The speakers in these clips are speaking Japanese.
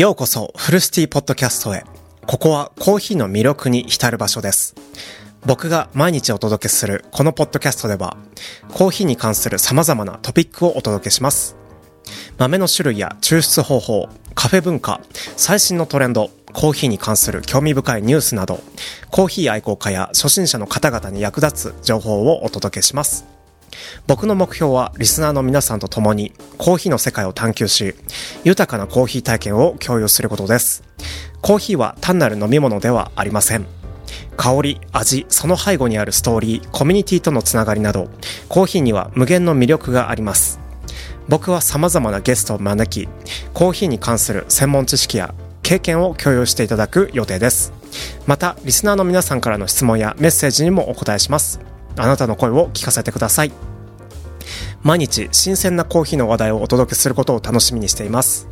ようこそフルシティポッドキャストへ。ここはコーヒーの魅力に浸る場所です。僕が毎日お届けするこのポッドキャストでは、コーヒーに関する様々なトピックをお届けします。豆の種類や抽出方法、カフェ文化、最新のトレンド、コーヒーに関する興味深いニュースなど、コーヒー愛好家や初心者の方々に役立つ情報をお届けします。僕の目標はリスナーの皆さんと共にコーヒーの世界を探求し、豊かなコーヒー体験を共有することです。コーヒーは単なる飲み物ではありません。香り、味、その背後にあるストーリー、コミュニティとのつながりなど、コーヒーには無限の魅力があります。僕は様々なゲストを招き、コーヒーに関する専門知識や経験を共有していただく予定です。また、リスナーの皆さんからの質問やメッセージにもお答えします。あなたの声を聞かせてください。毎日新鮮なコーヒーの話題をお届けすることを楽しみにしています。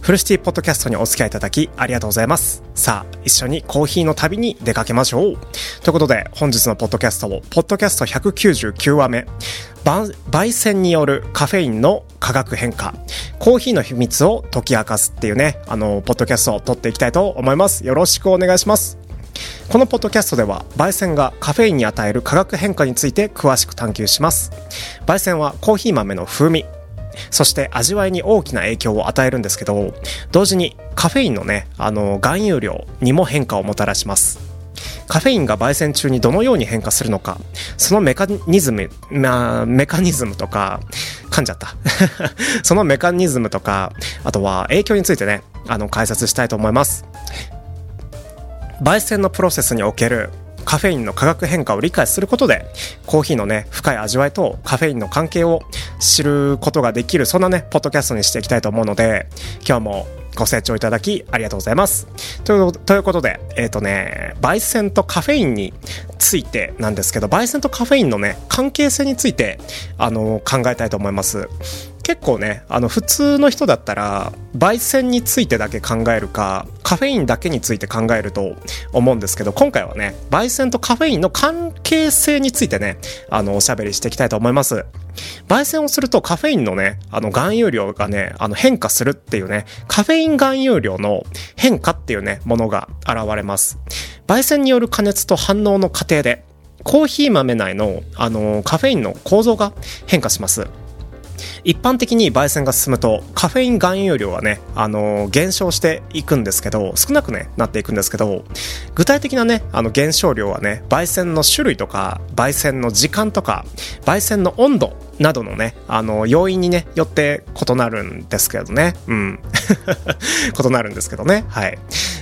フルシティポッドキャストにお付き合いいただきありがとうございます。さあ、一緒にコーヒーの旅に出かけましょう。ということで、本日のポッドキャストを、ポッドキャスト199話目、焙煎によるカフェインの化学変化、コーヒーの秘密を解き明かすっていうね、あの、ポッドキャストを撮っていきたいと思います。よろしくお願いします。このポッドキャストでは焙煎がカフェインに与える化学変化について詳しく探求します。焙煎はコーヒー豆の風味そして味わいに大きな影響を与えるんですけど同時にカフェインのねあの含有量にも変化をもたらします。カフェインが焙煎中にどのように変化するのかそのメカニズム、まあ、メカニズムとか噛んじゃった。そのメカニズムとかあとは影響についてねあの解説したいと思います。焙煎のプロセスにおけるカフェインの化学変化を理解することでコーヒーのね深い味わいとカフェインの関係を知ることができるそんなねポッドキャストにしていきたいと思うので今日もご清聴いただきありがとうございます。ということで、えっ、とね、焙煎とカフェインについてなんですけど、焙煎とカフェインのね、関係性について、あの、考えたいと思います。結構ね、あの、普通の人だったら、焙煎についてだけ考えるか、カフェインだけについて考えると思うんですけど、今回はね、焙煎とカフェインの関係性についてね、あの、おしゃべりしていきたいと思います。焙煎をするとカフェインのね、あの含有量がね、あの変化するっていうね、カフェイン含有量の変化っていうね、ものが現れます。焙煎による加熱と反応の過程で、コーヒー豆内の、あのカフェインの構造が変化します。一般的に焙煎が進むとカフェイン含有量はね、あのー減少していくんですけど少なく、ね、なっていくんですけど具体的なねあの減少量はね焙煎の種類とか焙煎の時間とか焙煎の温度などのねあの要因にねよって異なるんですけどね。うん。異なるんですけどね。はい。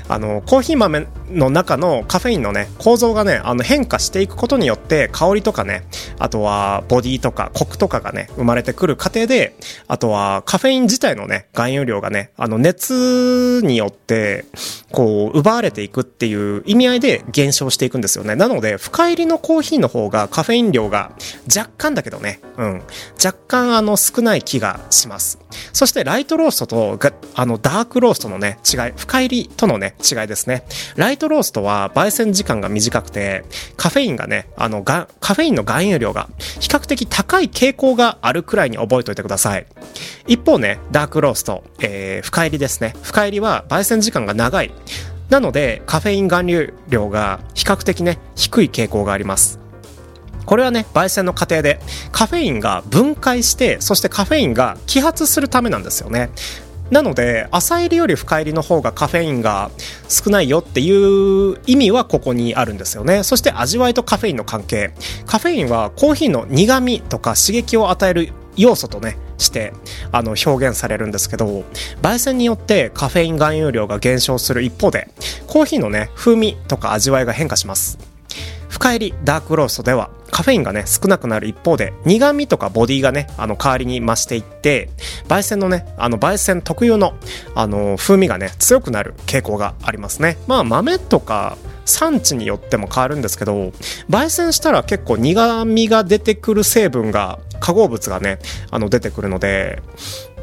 あのコーヒー豆の中のカフェインのね構造がねあの変化していくことによって香りとかねあとはボディとかコクとかがね生まれてくる過程であとはカフェイン自体のね含有量がねあの熱によってこう奪われていくっていう意味合いで減少していくんですよね。なので深入りのコーヒーの方がカフェイン量が若干だけどねうん。若干あの少ない気がします。そしてライトローストとあのダークローストのね違い深入りとのね違いですね。ライトローストは焙煎時間が短くてカフェインがねあのがカフェインの含有量が比較的高い傾向があるくらいに覚えておいてください。一方ねダークロースト、えー深入りですね。深入りは焙煎時間が長い。なのでカフェイン含有量が比較的ね低い傾向があります。これはね焙煎の過程でカフェインが分解してそしてカフェインが揮発するためなんですよね。なので浅入りより深入りの方がカフェインが少ないよっていう意味はここにあるんですよね。そして味わいとカフェインの関係。カフェインはコーヒーの苦味とか刺激を与える要素とねしてあの表現されるんですけど焙煎によってカフェイン含有量が減少する一方でコーヒーのね風味とか味わいが変化します。深入りダークローストではカフェインがね少なくなる一方で苦味とかボディがねあの代わりに増していって焙煎のねあの焙煎特有のあの風味がね強くなる傾向がありますね。まあ豆とか産地によっても変わるんですけど焙煎したら結構苦味が出てくる成分が化合物がねあの出てくるので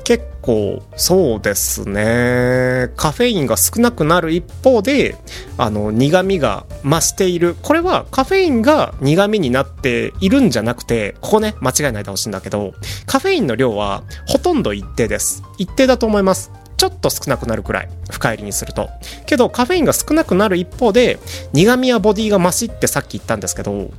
結構そうですね。カフェインが少なくなる一方であの苦味が増している。これはカフェインが苦味になっているんじゃなくてここね間違いないでほしいんだけどカフェインの量はほとんど一定です。一定だと思います。ちょっと少なくなるくらい深入りにすると。けどカフェインが少なくなる一方で苦味やボディが増しってさっき言ったんですけど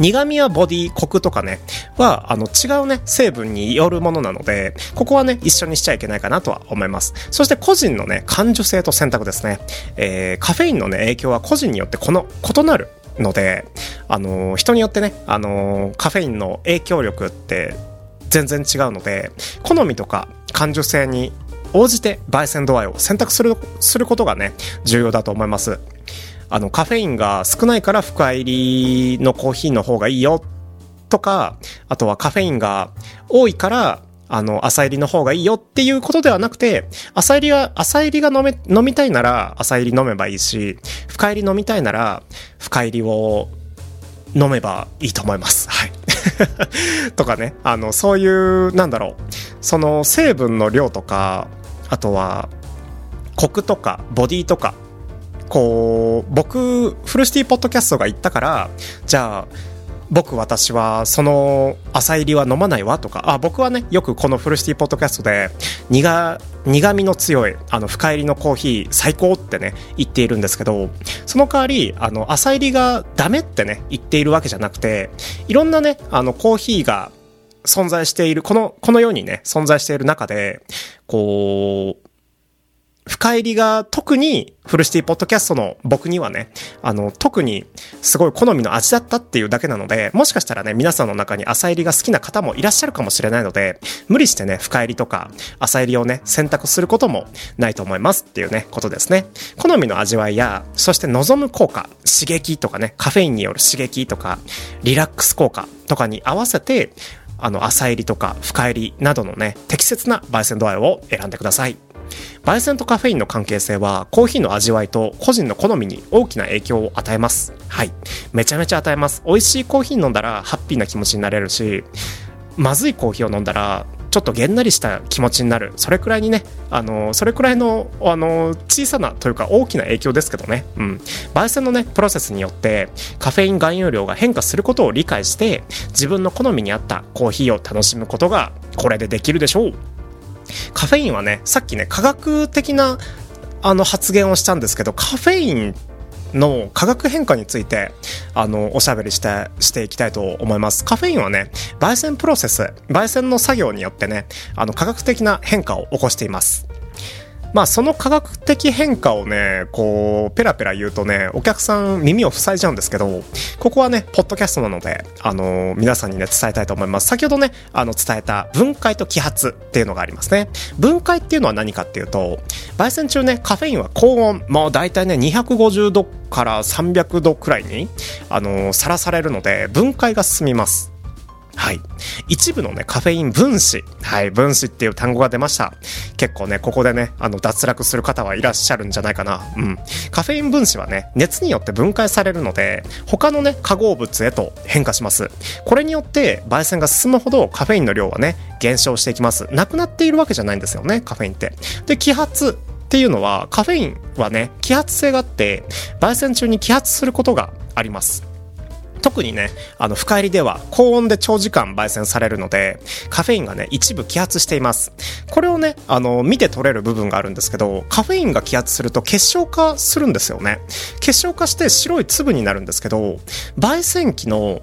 苦味やボディ、コクとかね、は、あの、違うね、成分によるものなので、ここはね、一緒にしちゃいけないかなとは思います。そして個人のね、感受性と選択ですね。えー、カフェインのね、影響は個人によってこの、異なるので、あのー、人によってね、あのー、カフェインの影響力って全然違うので、好みとか感受性に応じて焙煎度合いを選択する、することがね、重要だと思います。あの、カフェインが少ないから深入りのコーヒーの方がいいよとか、あとはカフェインが多いから、あの、浅入りの方がいいよっていうことではなくて、浅入りは、浅入りが飲め、飲みたいなら浅入り飲めばいいし、深入り飲みたいなら深入りを飲めばいいと思います。はい。とかね、あの、そういう、なんだろう、その成分の量とか、あとは、コクとか、ボディとか、こう、僕、フルシティポッドキャストが言ったから、じゃあ、僕私はその朝入りは飲まないわとか、あ、僕はね、よくこのフルシティポッドキャストで苦、苦味の強い、あの、深入りのコーヒー最高ってね、言っているんですけど、その代わり、あの、朝入りがダメってね、言っているわけじゃなくて、いろんなね、あの、コーヒーが存在している、この、この世にね、存在している中で、こう、深入りが特にフルシティポッドキャストの僕にはね、あの、特にすごい好みの味だったっていうだけなので、もしかしたらね、皆さんの中に浅入りが好きな方もいらっしゃるかもしれないので、無理してね、深入りとか浅入りをね、選択することもないと思いますっていうね、ことですね。好みの味わいや、そして望む効果、刺激とかね、カフェインによる刺激とか、リラックス効果とかに合わせて、あの、浅入りとか深入りなどのね、適切な焙煎度合いを選んでください。焙煎とカフェインの関係性はコーヒーの味わいと個人の好みに大きな影響を与えます。はい。めちゃめちゃ与えます。美味しいコーヒー飲んだらハッピーな気持ちになれるし、まずいコーヒーを飲んだらちょっとげんなりした気持ちになる。それくらいにね、あの、それくらいの、あの、小さなというか大きな影響ですけどね。うん。焙煎のね、プロセスによってカフェイン含有量が変化することを理解して、自分の好みに合ったコーヒーを楽しむことがこれでできるでしょう。カフェインはね、さっきね、科学的なあの発言をしたんですけど、カフェインの化学変化について、あの、おしゃべりして、していきたいと思います。カフェインはね、焙煎プロセス、焙煎の作業によってね、あの、科学的な変化を起こしています。まあその科学的変化をね、こう、ペラペラ言うとね、お客さん耳を塞いじゃうんですけど、ここはね、ポッドキャストなので、あのー、皆さんにね、伝えたいと思います。先ほどね、あの、伝えた分解と揮発っていうのがありますね。分解っていうのは何かっていうと、焙煎中ね、カフェインは高温、もう大体ね、250度から300度くらいに、あのー、さらされるので、分解が進みます。はい。一部のね、カフェイン分子。はい、分子っていう単語が出ました。結構ね、ここでね、あの、脱落する方はいらっしゃるんじゃないかな。うん。カフェイン分子はね、熱によって分解されるので、他のね、化合物へと変化します。これによって、焙煎が進むほどカフェインの量はね、減少していきます。なくなっているわけじゃないんですよね、カフェインって。で、揮発。っていうのは、カフェインはね、揮発性があって、焙煎中に揮発することがあります。特にね、あの、深入りでは高温で長時間焙煎されるので、カフェインがね、一部揮発しています。これをね、あの、見て取れる部分があるんですけど、カフェインが揮発すると結晶化するんですよね。結晶化して白い粒になるんですけど、焙煎機の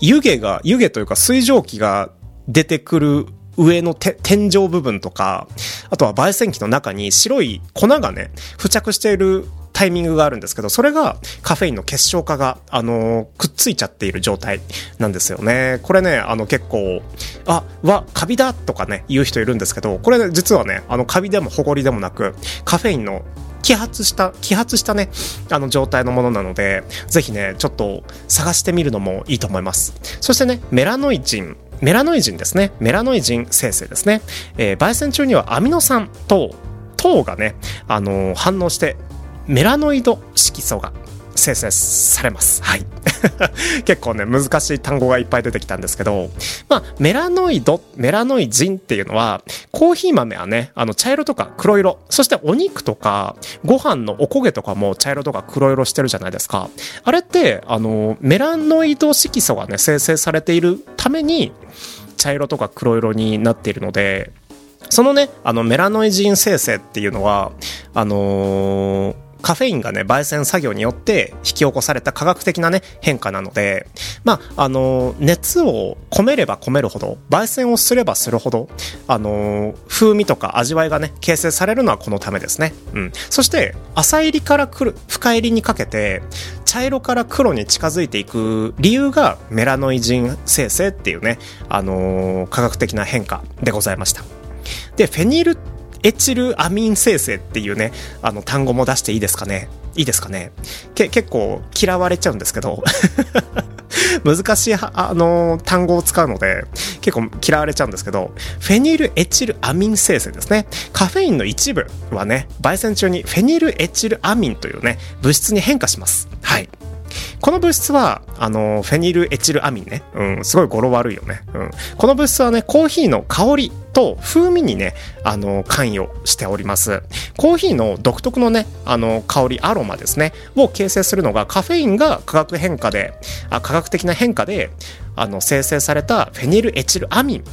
湯気が、湯気というか水蒸気が出てくる上の天井部分とか、あとは焙煎機の中に白い粉がね、付着しているタイミングがあるんですけど、それがカフェインの結晶化が、あの、くっついちゃっている状態なんですよね。これね、あの結構、あ、わ、カビだとかね、言う人いるんですけど、これ、ね、実はね、あのカビでもホコリでもなく、カフェインの揮発した、揮発したね、あの状態のものなので、ぜひね、ちょっと探してみるのもいいと思います。そしてね、メラノイジン。メラノイジンですね。メラノイジン生成ですね。えー、焙煎中にはアミノ酸と糖がね、あのー、反応してメラノイド色素が生成されます。はい。結構ね、難しい単語がいっぱい出てきたんですけど、まあ、メラノイド、メラノイジンっていうのは、コーヒー豆はね、あの、茶色とか黒色、そしてお肉とか、ご飯のおこげとかも茶色とか黒色してるじゃないですか。あれって、あの、メラノイド色素がね、生成されているために、茶色とか黒色になっているので、そのね、あのメラノイジン生成っていうのは、あのーカフェインがね、焙煎作業によって引き起こされた科学的なね、変化なので、まあ、あの、熱を込めれば込めるほど、焙煎をすればするほど、あの、風味とか味わいがね、形成されるのはこのためですね。うん。そして、浅入りから来る、深入りにかけて、茶色から黒に近づいていく理由がメラノイジン生成っていうね、あの科学的な変化でございました。で、フェニルエチルアミン生成っていうね、あの単語も出していいですかね？いいですかね？け結構嫌われちゃうんですけど。難しいあの単語を使うので結構嫌われちゃうんですけど。フェニルエチルアミン生成ですね。カフェインの一部はね焙煎中にフェニルエチルアミンというね物質に変化します。はい。この物質は、あの、フェニルエチルアミンね。うん、すごい語呂悪いよね。うん。この物質はね、コーヒーの香りと風味にね、あの、関与しております。コーヒーの独特のね、あの、香り、アロマですね、を形成するのがカフェインが化学変化で、あ化学的な変化で、あの、生成されたフェニルエチルアミン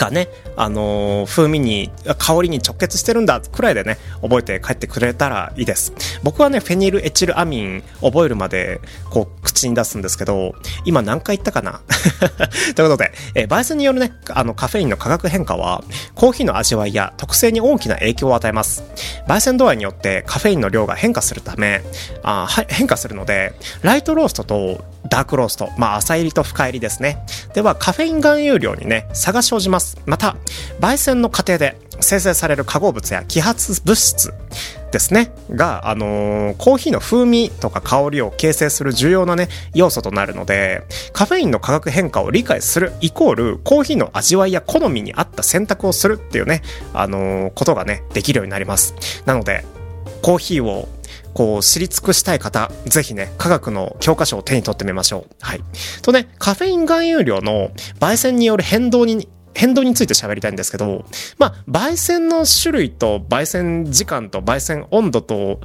がね、あのー、風味に、香りに直結してるんだくらいでね、覚えて帰ってくれたらいいです。僕はね、フェニルエチルアミン覚えるまで、こう、口に出すんですけど、今何回言ったかな？ということで、えー、焙煎によるね、あの、カフェインの化学変化は、コーヒーの味わいや特性に大きな影響を与えます。焙煎度合いによってカフェインの量が変化するため、あ変化するので、ライトローストとダークロースト、まあ、浅入りと深入りですね。では、カフェイン含有量にね、差が生じます。また、焙煎の過程で生成される化合物や揮発物質ですね、が、あのー、コーヒーの風味とか香りを形成する重要なね、要素となるので、カフェインの化学変化を理解するイコール、コーヒーの味わいや好みに合った選択をするっていうね、あのー、ことがね、できるようになります。なので、コーヒーをこう、知り尽くしたい方、ぜひね、科学の教科書を手に取ってみましょう。はい。とね、カフェイン含有量の焙煎による変動に変動について喋りたいんですけど、まあ、焙煎の種類と焙煎時間と焙煎温度と、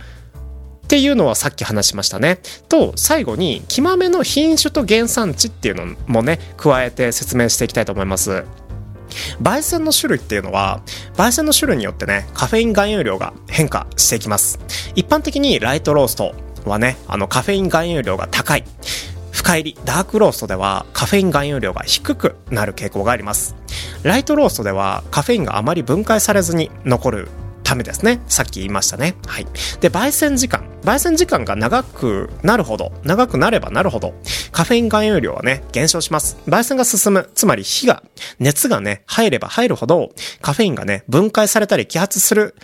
っていうのはさっき話しましたね。と、最後に、木豆の品種と原産地っていうのもね、加えて説明していきたいと思います。焙煎の種類っていうのは、焙煎の種類によってね、カフェイン含有量が変化していきます。一般的にライトローストはね、あのカフェイン含有量が高い。深入り、ダークローストではカフェイン含有量が低くなる傾向があります。ライトローストではカフェインがあまり分解されずに残るためですね。さっき言いましたね。はい。で、焙煎時間。焙煎時間が長くなるほど、長くなればなるほど、カフェイン含有量はね、減少します。焙煎が進む。つまり火が、熱がね、入れば入るほど、カフェインがね、分解されたり揮発する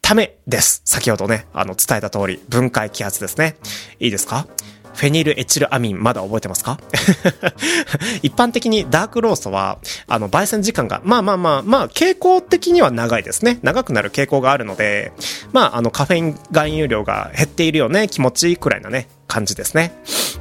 ためです。先ほどね、あの、伝えた通り、分解揮発ですね。いいですか？フェニルエチルアミン、まだ覚えてますか？一般的にダークローソは、あの、焙煎時間が、まあまあまあ、まあ、傾向的には長いですね。長くなる傾向があるので、まあ、あの、カフェイン含有量が減っているよね、気持ちいいくらいのね、感じですね。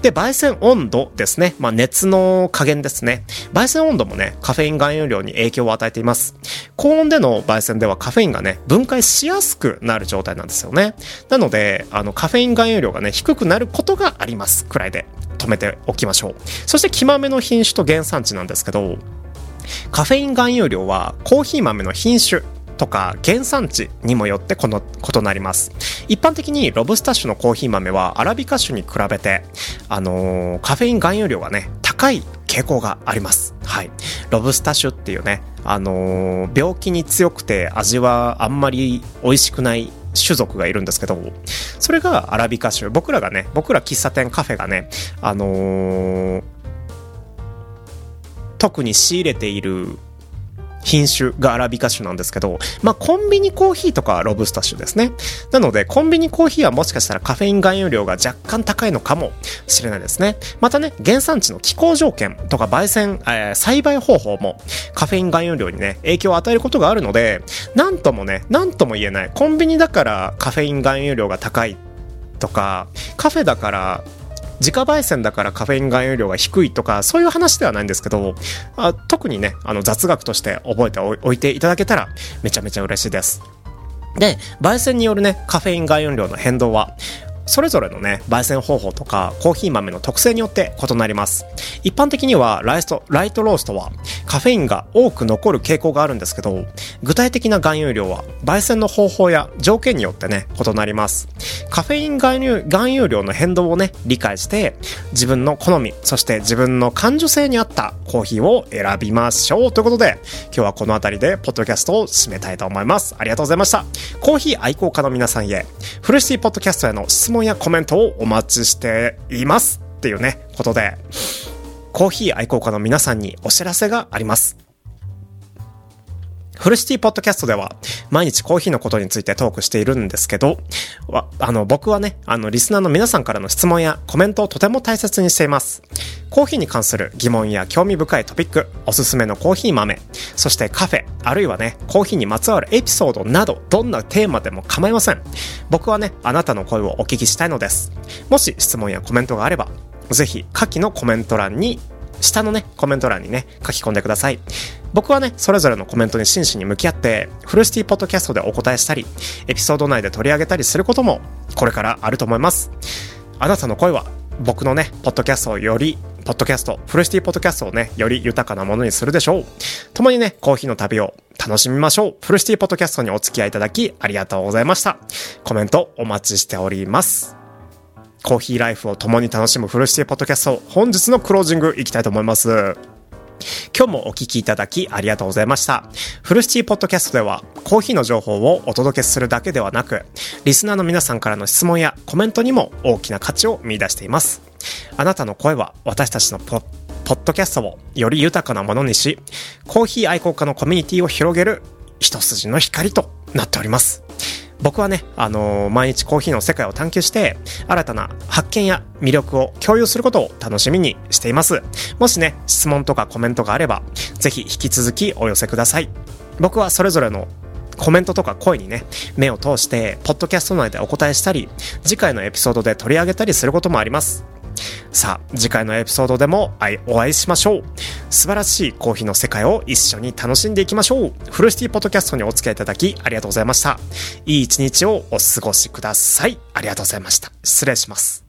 で、焙煎温度ですね。まあ、熱の加減ですね。焙煎温度もね、カフェイン含有量に影響を与えています。高温での焙煎ではカフェインがね、分解しやすくなる状態なんですよね。なので、あの、カフェイン含有量がね、低くなることがあります。くらいで止めておきましょう。そして、木豆の品種と原産地なんですけど、カフェイン含有量はコーヒー豆の品種とか原産地にもよってこの異なります。一般的にロブスタッシュのコーヒー豆はアラビカ種に比べて、あのー、カフェイン含有量がね、高い傾向があります。はい。ロブスタ種っていうね、あのー、病気に強くて味はあんまり美味しくない種族がいるんですけど、それがアラビカ種。僕らがね、僕ら喫茶店カフェがね、あのー、特に仕入れている品種がアラビカ種なんですけど、まあ、コンビニコーヒーとかロブスタ種ですね。なので、コンビニコーヒーはもしかしたらカフェイン含有量が若干高いのかもしれないですね。またね、原産地の気候条件とか焙煎、えー、栽培方法もカフェイン含有量にね、影響を与えることがあるので、なんともね、なんとも言えない。コンビニだからカフェイン含有量が高いとか、カフェだから自家焙煎だからカフェイン含有量が低いとか、そういう話ではないんですけど、あ特にね、あの雑学として覚えておいていただけたらめちゃめちゃ嬉しいです。で、焙煎によるね、カフェイン含有量の変動は、それぞれのね、焙煎方法とかコーヒー豆の特性によって異なります。一般的にはライスト、ライトローストはカフェインが多く残る傾向があるんですけど、具体的な含有量は焙煎の方法や条件によってね、異なります。カフェイン含有含有量の変動をね、理解して、自分の好み、そして自分の感受性に合ったコーヒーを選びましょう。ということで、今日はこの辺りでポッドキャストを締めたいと思います。ありがとうございました。コーヒー愛好家の皆さんへ、フルシティポッドキャストへの質問問やコメントをお待ちしています。っていうね、ことで、コーヒー愛好家の皆さんにお知らせがあります。フルシティポッドキャストでは毎日コーヒーのことについてトークしているんですけど、あの、僕はね、あの、リスナーの皆さんからの質問やコメントをとても大切にしています。コーヒーに関する疑問や興味深いトピック、おすすめのコーヒー豆、そしてカフェ、あるいはね、コーヒーにまつわるエピソードなど、どんなテーマでも構いません。僕はね、あなたの声をお聞きしたいのです。もし質問やコメントがあれば、ぜひ下記のコメント欄に下のね、コメント欄にね、書き込んでください。僕はね、それぞれのコメントに真摯に向き合って、フルシティポッドキャストでお答えしたり、エピソード内で取り上げたりすることも、これからあると思います。あなたの声は、僕のね、ポッドキャストをより、ポッドキャスト、フルシティポッドキャストをね、より豊かなものにするでしょう。共にね、コーヒーの旅を楽しみましょう。フルシティポッドキャストにお付き合いいただき、ありがとうございました。コメントお待ちしております。コーヒーライフを共に楽しむフルシティポッドキャスト、本日のクロージングいきたいと思います。今日もお聞きいただきありがとうございました。フルシティポッドキャストではコーヒーの情報をお届けするだけではなく、リスナーの皆さんからの質問やコメントにも大きな価値を見出しています。あなたの声は私たちのポッポッドキャストをより豊かなものにし、コーヒー愛好家のコミュニティを広げる一筋の光となっております。僕はね、あのー、毎日コーヒーの世界を探求して、新たな発見や魅力を共有することを楽しみにしています。もしね、質問とかコメントがあれば、ぜひ引き続きお寄せください。僕はそれぞれのコメントとか声にね、目を通して、ポッドキャスト内でお答えしたり、次回のエピソードで取り上げたりすることもあります。さあ、次回のエピソードでもお会いしましょう。素晴らしいコーヒーの世界を一緒に楽しんでいきましょう。フルシティポッドキャストにお付き合いいただきありがとうございました。いい一日をお過ごしください。ありがとうございました。失礼します。